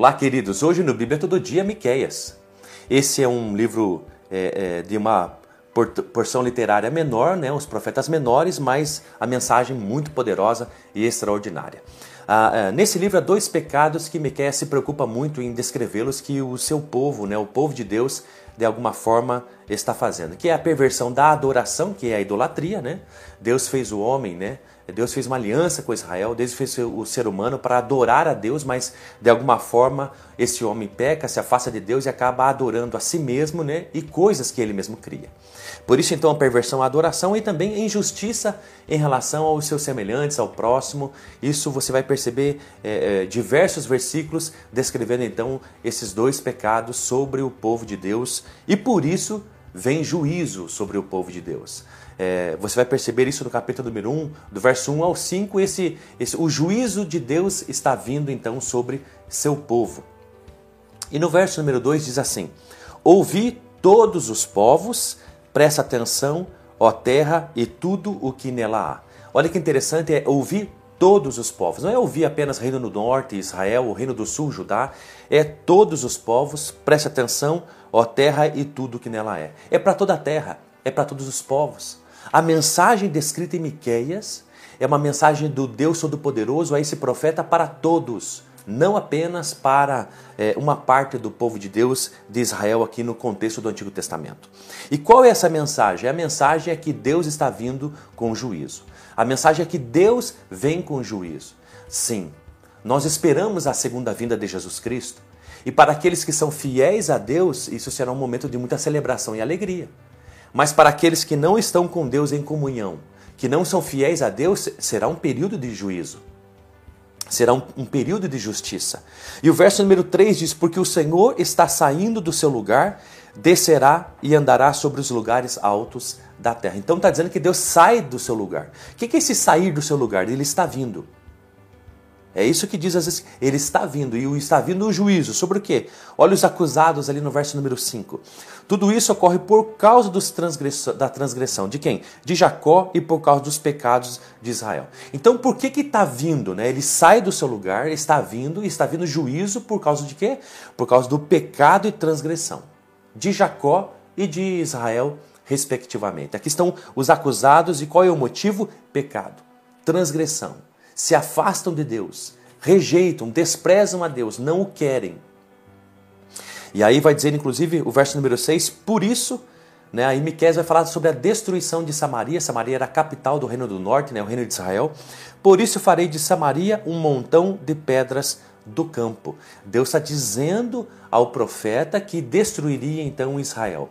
Olá, queridos. Hoje no Bíblia Todo Dia, Miqueias. Esse é um livro é, é, de uma porção literária menor, né, os profetas menores, mas a mensagem muito poderosa e extraordinária. Ah, é, nesse livro há dois pecados que Miqueias se preocupa muito em descrevê-los que o seu povo, né, o povo de Deus, de alguma forma está fazendo, que é a perversão da adoração, que é a idolatria, né? Deus fez o homem, né? Deus fez uma aliança com Israel, Deus fez o ser humano para adorar a Deus, mas de alguma forma esse homem peca, se afasta de Deus e acaba adorando a si mesmo né, e coisas que ele mesmo cria. Por isso, então, a perversão à adoração e também a injustiça em relação aos seus semelhantes, ao próximo. Isso você vai perceber é, diversos versículos descrevendo então esses dois pecados sobre o povo de Deus e por isso vem juízo sobre o povo de Deus. É, você vai perceber isso no capítulo número 1, do verso 1 ao 5, esse, esse, o juízo de Deus está vindo então sobre seu povo. E no verso número 2 diz assim: Ouvi todos os povos, presta atenção, ó terra, e tudo o que nela há. Olha que interessante é ouvir todos os povos. Não é ouvir apenas Reino do Norte, Israel, o Reino do Sul, Judá. É todos os povos, preste atenção, ó terra e tudo que nela é. É para toda a terra, é para todos os povos. A mensagem descrita em Miqueias é uma mensagem do Deus Todo-Poderoso a esse profeta para todos, não apenas para é, uma parte do povo de Deus de Israel aqui no contexto do Antigo Testamento. E qual é essa mensagem? A mensagem é que Deus está vindo com juízo. A mensagem é que Deus vem com juízo. Sim, nós esperamos a segunda vinda de Jesus Cristo. E para aqueles que são fiéis a Deus, isso será um momento de muita celebração e alegria. Mas para aqueles que não estão com Deus em comunhão, que não são fiéis a Deus, será um período de juízo. Será um, um, período de justiça. E o verso número 3 diz: Porque o Senhor está saindo do seu lugar, descerá e andará sobre os lugares altos da terra. Então está dizendo que Deus sai do seu lugar. O que é esse sair do seu lugar? Ele está vindo. É isso que diz às vezes, ele está vindo, e está vindo o juízo. Sobre o quê? Olha os acusados ali no verso número 5. Tudo isso ocorre por causa dos da transgressão. De quem? De Jacó e por causa dos pecados de Israel. Então por que que está vindo? Né? Ele sai do seu lugar, está vindo, e está vindo juízo por causa de quê? Por causa do pecado e transgressão. De Jacó e de Israel, respectivamente. Aqui estão os acusados, e qual é o motivo? Pecado, transgressão se afastam de Deus, rejeitam, desprezam a Deus, não o querem. E aí vai dizer, inclusive, o verso número 6, por isso, né, aí Miqués vai falar sobre a destruição de Samaria. Samaria era a capital do reino do norte, né, o reino de Israel. Por isso farei de Samaria um montão de pedras do campo. Deus está dizendo ao profeta que destruiria então Israel.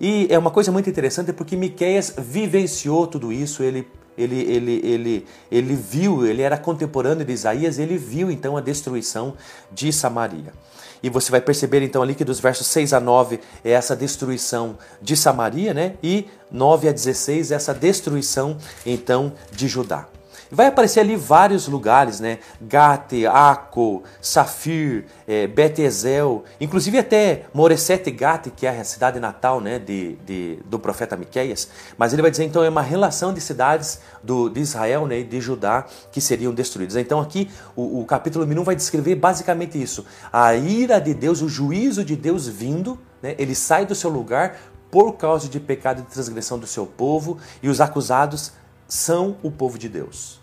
E é uma coisa muito interessante porque Miqueias vivenciou tudo isso, ele ele, ele, ele, ele viu, ele era contemporâneo de Isaías, ele viu então a destruição de Samaria. E você vai perceber então ali que dos versos 6 a 9 é essa destruição de Samaria, né? E 9 a 16 essa destruição então de Judá. Vai aparecer ali vários lugares, né? Gate, Aco, Safir, é, Betezel, inclusive até Moresete Gate, que é a cidade natal né, de, de, do profeta Miqueias. Mas ele vai dizer então é uma relação de cidades do, de Israel né, e de Judá que seriam destruídas. Então aqui o, o capítulo 1 vai descrever basicamente isso. A ira de Deus, o juízo de Deus vindo, né, ele sai do seu lugar por causa de pecado e transgressão do seu povo e os acusados são o povo de Deus.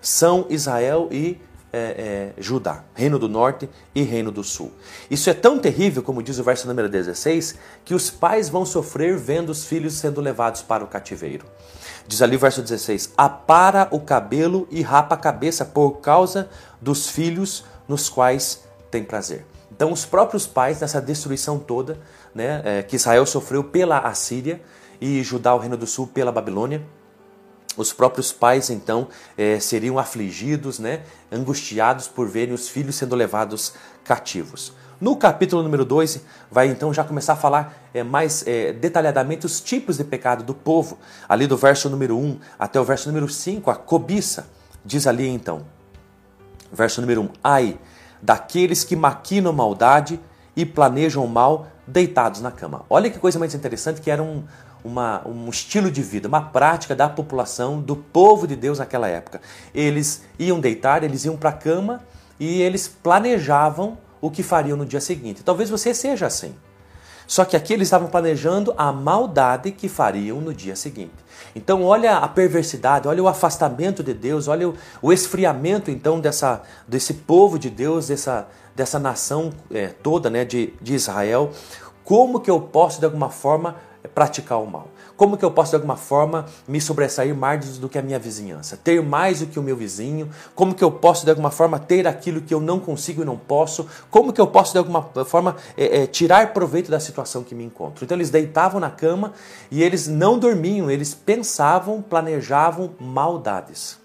São Israel e é, é, Judá, Reino do Norte e Reino do Sul. Isso é tão terrível, como diz o verso número 16, que os pais vão sofrer vendo os filhos sendo levados para o cativeiro. Diz ali o verso 16: Apara o cabelo e rapa a cabeça por causa dos filhos nos quais tem prazer. Então, os próprios pais, nessa destruição toda, né, é, que Israel sofreu pela Assíria e Judá, o Reino do Sul, pela Babilônia, os próprios pais então é, seriam afligidos, né, angustiados por verem os filhos sendo levados cativos. No capítulo número 2, vai então já começar a falar é, mais é, detalhadamente os tipos de pecado do povo. Ali do verso número 1 um até o verso número 5, a cobiça. Diz ali então, verso número 1: um, Ai daqueles que maquinam maldade e planejam mal deitados na cama. Olha que coisa mais interessante que era um, uma, um estilo de vida, uma prática da população, do povo de Deus naquela época. Eles iam deitar, eles iam para a cama e eles planejavam o que fariam no dia seguinte. Talvez você seja assim. Só que aqui eles estavam planejando a maldade que fariam no dia seguinte. Então, olha a perversidade, olha o afastamento de Deus, olha o, o esfriamento então dessa, desse povo de Deus, dessa, dessa nação é, toda né, de, de Israel. Como que eu posso, de alguma forma, praticar o mal? Como que eu posso de alguma forma me sobressair mais do que a minha vizinhança? Ter mais do que o meu vizinho? Como que eu posso de alguma forma ter aquilo que eu não consigo e não posso? Como que eu posso de alguma forma é, é, tirar proveito da situação que me encontro? Então eles deitavam na cama e eles não dormiam, eles pensavam, planejavam maldades.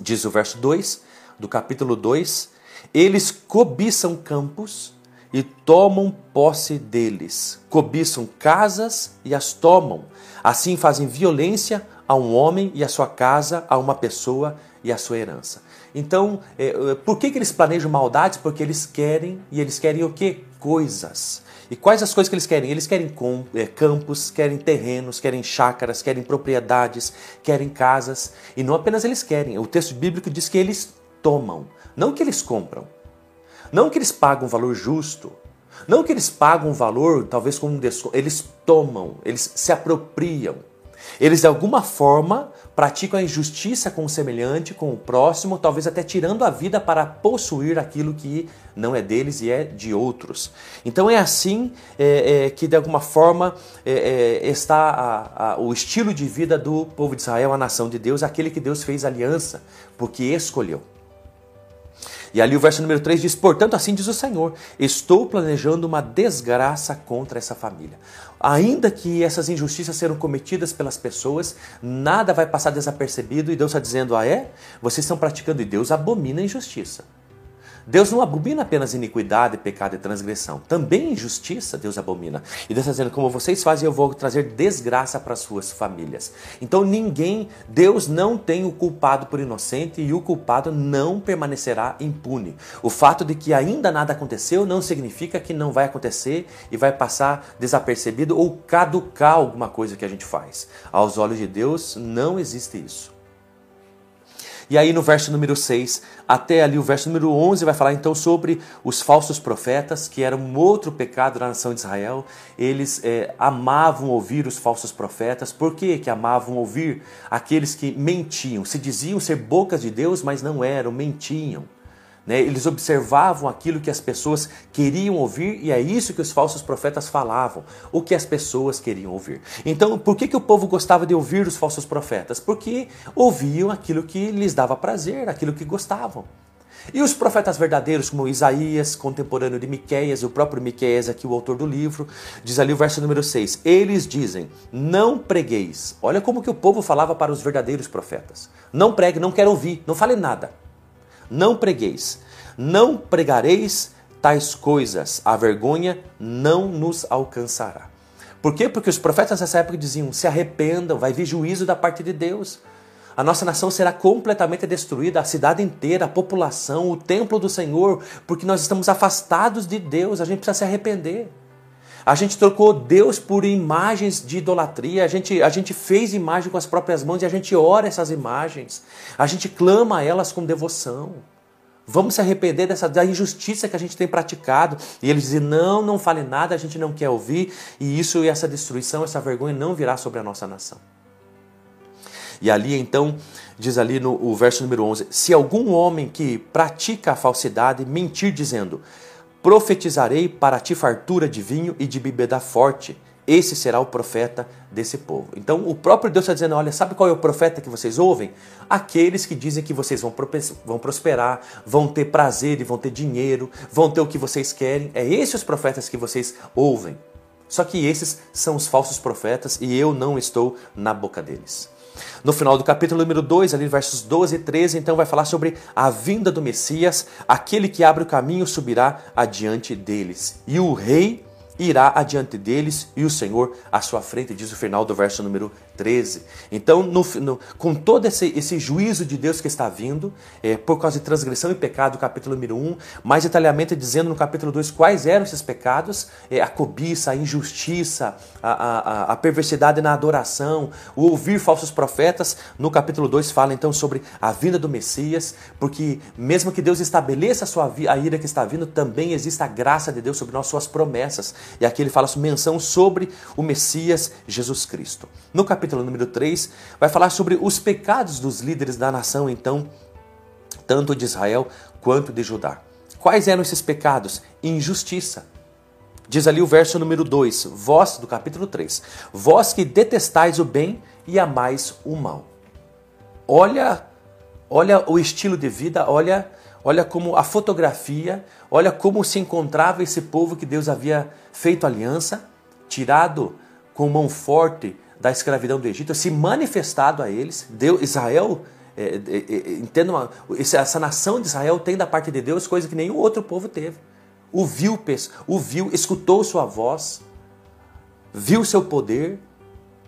Diz o verso 2 do capítulo 2: eles cobiçam campos e tomam posse deles. Cobiçam casas e as tomam. Assim fazem violência a um homem e a sua casa, a uma pessoa e a sua herança. Então, é, é, por que, que eles planejam maldades? Porque eles querem, e eles querem o que? Coisas. E quais as coisas que eles querem? Eles querem é, campos, querem terrenos, querem chácaras, querem propriedades, querem casas. E não apenas eles querem, o texto bíblico diz que eles tomam, não que eles compram. Não que eles pagam um valor justo, não que eles pagam um valor, talvez com um desconto, eles tomam, eles se apropriam. Eles de alguma forma praticam a injustiça com o semelhante, com o próximo, talvez até tirando a vida para possuir aquilo que não é deles e é de outros. Então é assim é, é, que de alguma forma é, é está a, a, o estilo de vida do povo de Israel, a nação de Deus, aquele que Deus fez aliança, porque escolheu. E ali o verso número 3 diz: Portanto, assim diz o Senhor: Estou planejando uma desgraça contra essa família. Ainda que essas injustiças serão cometidas pelas pessoas, nada vai passar desapercebido e Deus está dizendo: Ah, é? Vocês estão praticando e Deus abomina a injustiça. Deus não abomina apenas iniquidade, pecado e transgressão. Também injustiça Deus abomina. E Deus está dizendo, como vocês fazem, eu vou trazer desgraça para as suas famílias. Então ninguém, Deus não tem o culpado por inocente e o culpado não permanecerá impune. O fato de que ainda nada aconteceu não significa que não vai acontecer e vai passar desapercebido ou caducar alguma coisa que a gente faz. Aos olhos de Deus não existe isso. E aí no verso número 6 até ali o verso número 11 vai falar então sobre os falsos profetas, que era um outro pecado da nação de Israel. Eles é, amavam ouvir os falsos profetas. Por que, que amavam ouvir aqueles que mentiam? Se diziam ser bocas de Deus, mas não eram, mentiam. Né? Eles observavam aquilo que as pessoas queriam ouvir e é isso que os falsos profetas falavam, o que as pessoas queriam ouvir. Então, por que, que o povo gostava de ouvir os falsos profetas? Porque ouviam aquilo que lhes dava prazer, aquilo que gostavam. E os profetas verdadeiros, como Isaías, contemporâneo de Miqueias, e o próprio Miqueias, aqui o autor do livro, diz ali o verso número 6, eles dizem, não pregueis. Olha como que o povo falava para os verdadeiros profetas. Não pregue, não quero ouvir, não fale nada não pregueis, não pregareis tais coisas, a vergonha não nos alcançará. Por quê? Porque os profetas nessa época diziam: se arrependam, vai vir juízo da parte de Deus. A nossa nação será completamente destruída, a cidade inteira, a população, o templo do Senhor, porque nós estamos afastados de Deus, a gente precisa se arrepender. A gente trocou Deus por imagens de idolatria, a gente, a gente fez imagem com as próprias mãos e a gente ora essas imagens, a gente clama a elas com devoção. Vamos se arrepender dessa, da injustiça que a gente tem praticado. E eles dizem: não, não fale nada, a gente não quer ouvir, e isso e essa destruição, essa vergonha não virá sobre a nossa nação. E ali então, diz ali no verso número 11: Se algum homem que pratica a falsidade mentir dizendo: Profetizarei para ti fartura de vinho e de bebida forte. Esse será o profeta desse povo. Então o próprio Deus está dizendo: olha, sabe qual é o profeta que vocês ouvem? Aqueles que dizem que vocês vão, prosperar, vão ter prazer e vão ter dinheiro, vão ter o que vocês querem. É esses os profetas que vocês ouvem. Só que esses são os falsos profetas e eu não estou na boca deles. No final do capítulo número 2, ali versos 12 e 13, então vai falar sobre a vinda do Messias, aquele que abre o caminho subirá adiante deles, e o rei irá adiante deles, e o Senhor à sua frente, diz o final do verso número 13. Então, no, no, com todo esse, esse, juízo de Deus que está vindo, é, por causa de transgressão e pecado, capítulo número 1, mais detalhadamente dizendo no capítulo 2 quais eram esses pecados, é, a cobiça, a injustiça, a, a, a, perversidade na adoração, o ouvir falsos profetas. No capítulo 2 fala então sobre a vinda do Messias, porque mesmo que Deus estabeleça a, sua, a ira que está vindo, também existe a graça de Deus sobre nós, suas promessas. E aqui ele fala menção sobre o Messias Jesus Cristo. No capítulo capítulo número 3, vai falar sobre os pecados dos líderes da nação, então, tanto de Israel quanto de Judá. Quais eram esses pecados? Injustiça. Diz ali o verso número 2, vós, do capítulo 3, vós que detestais o bem e amais o mal. Olha, olha o estilo de vida, olha, olha como a fotografia, olha como se encontrava esse povo que Deus havia feito aliança, tirado com mão forte da escravidão do Egito, se manifestado a eles. Deus, Israel, é, é, é, essa nação de Israel tem da parte de Deus coisa que nenhum outro povo teve. O viu, o viu, escutou sua voz, viu seu poder,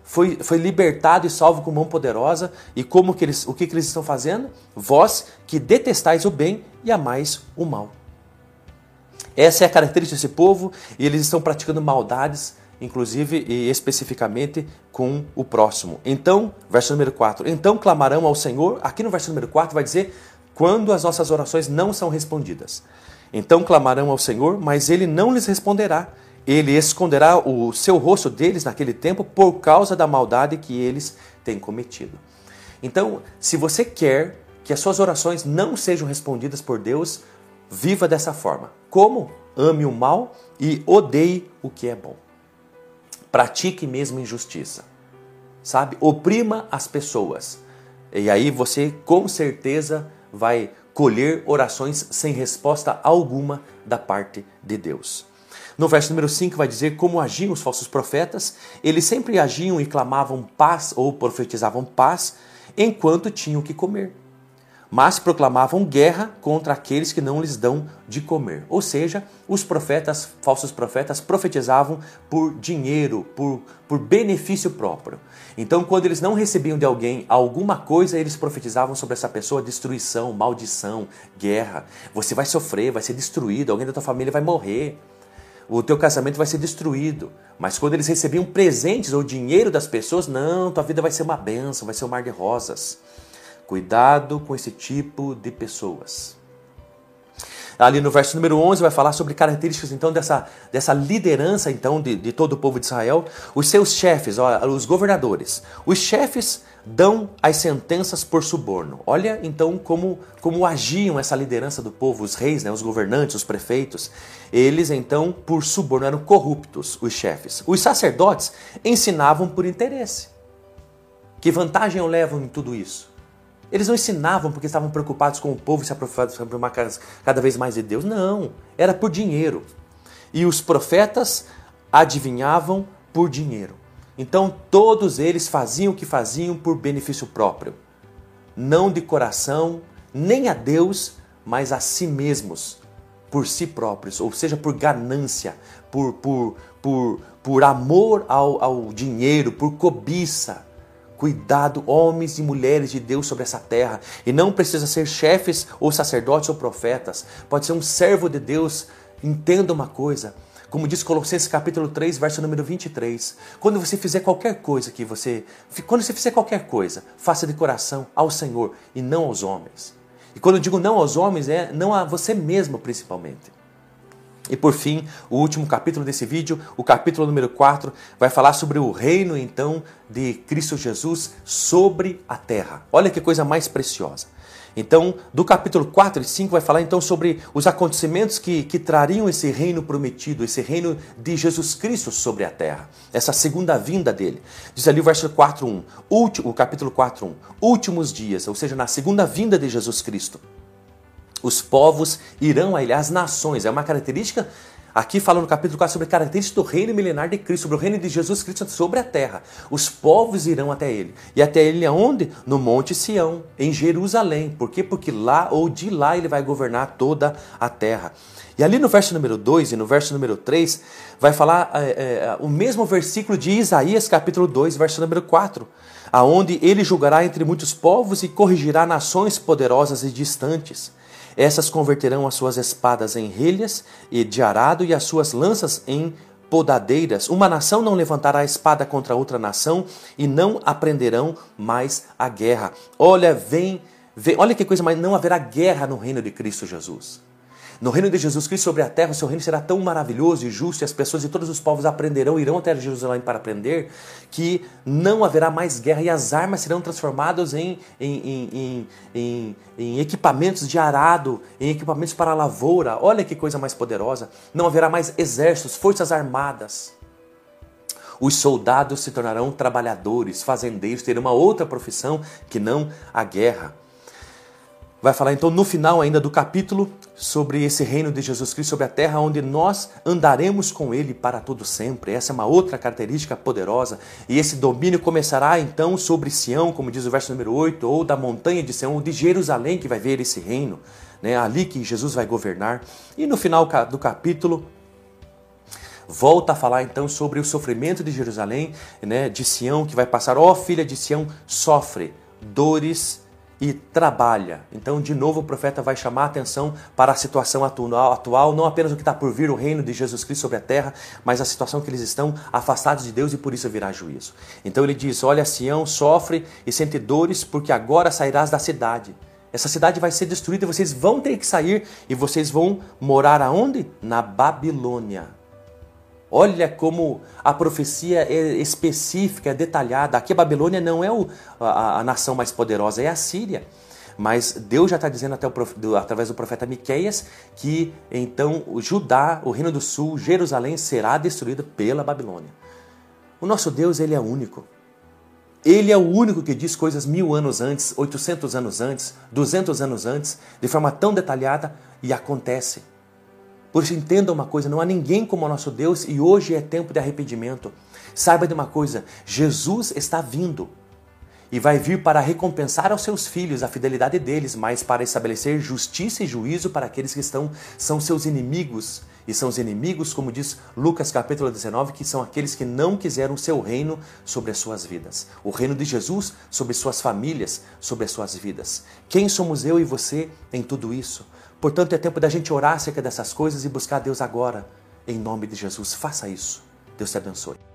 foi, foi libertado e salvo com mão poderosa. E como que eles, o que, que eles estão fazendo? Vós que detestais o bem e amais o mal. Essa é a característica desse povo e eles estão praticando maldades inclusive e especificamente com o próximo. Então, verso número 4. Então clamarão ao Senhor, aqui no verso número 4 vai dizer quando as nossas orações não são respondidas. Então clamarão ao Senhor, mas ele não lhes responderá. Ele esconderá o seu rosto deles naquele tempo por causa da maldade que eles têm cometido. Então, se você quer que as suas orações não sejam respondidas por Deus, viva dessa forma. Como? Ame o mal e odeie o que é bom pratique mesmo injustiça. Sabe? Oprima as pessoas. E aí você com certeza vai colher orações sem resposta alguma da parte de Deus. No verso número 5 vai dizer como agiam os falsos profetas. Eles sempre agiam e clamavam paz ou profetizavam paz enquanto tinham que comer mas proclamavam guerra contra aqueles que não lhes dão de comer. Ou seja, os profetas, falsos profetas, profetizavam por dinheiro, por, por benefício próprio. Então, quando eles não recebiam de alguém alguma coisa, eles profetizavam sobre essa pessoa destruição, maldição, guerra. Você vai sofrer, vai ser destruído, alguém da tua família vai morrer. O teu casamento vai ser destruído. Mas quando eles recebiam presentes ou dinheiro das pessoas, não, tua vida vai ser uma benção, vai ser um mar de rosas. Cuidado com esse tipo de pessoas. Ali no verso número 11 vai falar sobre características então dessa, dessa liderança então de, de todo o povo de Israel. Os seus chefes, ó, os governadores. Os chefes dão as sentenças por suborno. Olha então como, como agiam essa liderança do povo, os reis, né, os governantes, os prefeitos. Eles então por suborno eram corruptos, os chefes. Os sacerdotes ensinavam por interesse. Que vantagem eu levo em tudo isso? Eles não ensinavam porque estavam preocupados com o povo se aproximar cada vez mais de Deus. Não, era por dinheiro. E os profetas adivinhavam por dinheiro. Então todos eles faziam o que faziam por benefício próprio. Não de coração, nem a Deus, mas a si mesmos, por si próprios, ou seja, por ganância, por, por, por, por amor ao, ao dinheiro, por cobiça. Cuidado, homens e mulheres de Deus sobre essa terra. E não precisa ser chefes ou sacerdotes ou profetas. Pode ser um servo de Deus. Entenda uma coisa. Como diz Colossenses capítulo 3, verso número 23. Quando você fizer qualquer coisa que você. Quando você fizer qualquer coisa, faça de coração ao Senhor e não aos homens. E quando eu digo não aos homens, é não a você mesmo principalmente. E por fim, o último capítulo desse vídeo, o capítulo número 4, vai falar sobre o reino então de Cristo Jesus sobre a terra. Olha que coisa mais preciosa. Então, do capítulo 4 e 5 vai falar então sobre os acontecimentos que, que trariam esse reino prometido, esse reino de Jesus Cristo sobre a terra, essa segunda vinda dele. Diz ali o verso 4, 1, o capítulo 4, 1, últimos dias, ou seja, na segunda vinda de Jesus Cristo. Os povos irão a ele, as nações. É uma característica Aqui fala no capítulo 4 sobre a característica do reino milenar de Cristo, sobre o reino de Jesus Cristo sobre a terra. Os povos irão até ele. E até ele aonde? No Monte Sião, em Jerusalém. Por quê? Porque lá ou de lá ele vai governar toda a terra. E ali no verso número 2 e no verso número 3, vai falar é, é, o mesmo versículo de Isaías, capítulo 2, verso número 4, aonde ele julgará entre muitos povos e corrigirá nações poderosas e distantes. Essas converterão as suas espadas em relhas e de arado e as suas lanças em podadeiras. Uma nação não levantará a espada contra outra nação e não aprenderão mais a guerra. Olha, vem, vem olha que coisa, mas não haverá guerra no reino de Cristo Jesus. No reino de Jesus Cristo sobre a terra, o seu reino será tão maravilhoso e justo, e as pessoas de todos os povos aprenderão, irão até Jerusalém para aprender, que não haverá mais guerra e as armas serão transformadas em, em, em, em, equipamentos de arado, em equipamentos para a lavoura. Olha que coisa mais poderosa. Não haverá mais exércitos, forças armadas. Os soldados se tornarão trabalhadores, fazendeiros, terão uma outra profissão que não a guerra. Vai falar então no final ainda do capítulo sobre esse reino de Jesus Cristo sobre a terra, onde nós andaremos com ele para todo sempre. Essa é uma outra característica poderosa. E esse domínio começará então sobre Sião, como diz o verso número 8, ou da montanha de Sião, ou de Jerusalém, que vai ver esse reino. Né? Ali que Jesus vai governar. E no final do capítulo, volta a falar então sobre o sofrimento de Jerusalém, né, de Sião, que vai passar, ó oh, filha de Sião, sofre dores e trabalha. Então, de novo, o profeta vai chamar a atenção para a situação atual, não apenas o que está por vir, o reino de Jesus Cristo sobre a terra, mas a situação que eles estão afastados de Deus e por isso virá juízo. Então ele diz: Olha, Sião sofre e sente dores, porque agora sairás da cidade. Essa cidade vai ser destruída, vocês vão ter que sair e vocês vão morar aonde? Na Babilônia. Olha como a profecia é específica, é detalhada. Aqui a Babilônia não é o, a, a, nação mais poderosa, é a Síria. Mas Deus já está dizendo até o, através do profeta Miqueias que então o Judá, o reino do sul, Jerusalém será destruído pela Babilônia. O nosso Deus ele é único. Ele é o único que diz coisas mil anos antes, 800 anos antes, 200 anos antes, de forma tão detalhada e acontece. Por isso, entenda uma coisa: não há ninguém como o nosso Deus e hoje é tempo de arrependimento. Saiba de uma coisa: Jesus está vindo e vai vir para recompensar aos seus filhos a fidelidade deles, mas para estabelecer justiça e juízo para aqueles que estão são seus inimigos. E são os inimigos, como diz Lucas capítulo 19, que são aqueles que não quiseram o seu reino sobre as suas vidas. O reino de Jesus sobre suas famílias, sobre as suas vidas. Quem somos eu e você em tudo isso? Portanto, é tempo da gente orar acerca dessas coisas e buscar Deus agora. Em nome de Jesus, faça isso. Deus te abençoe.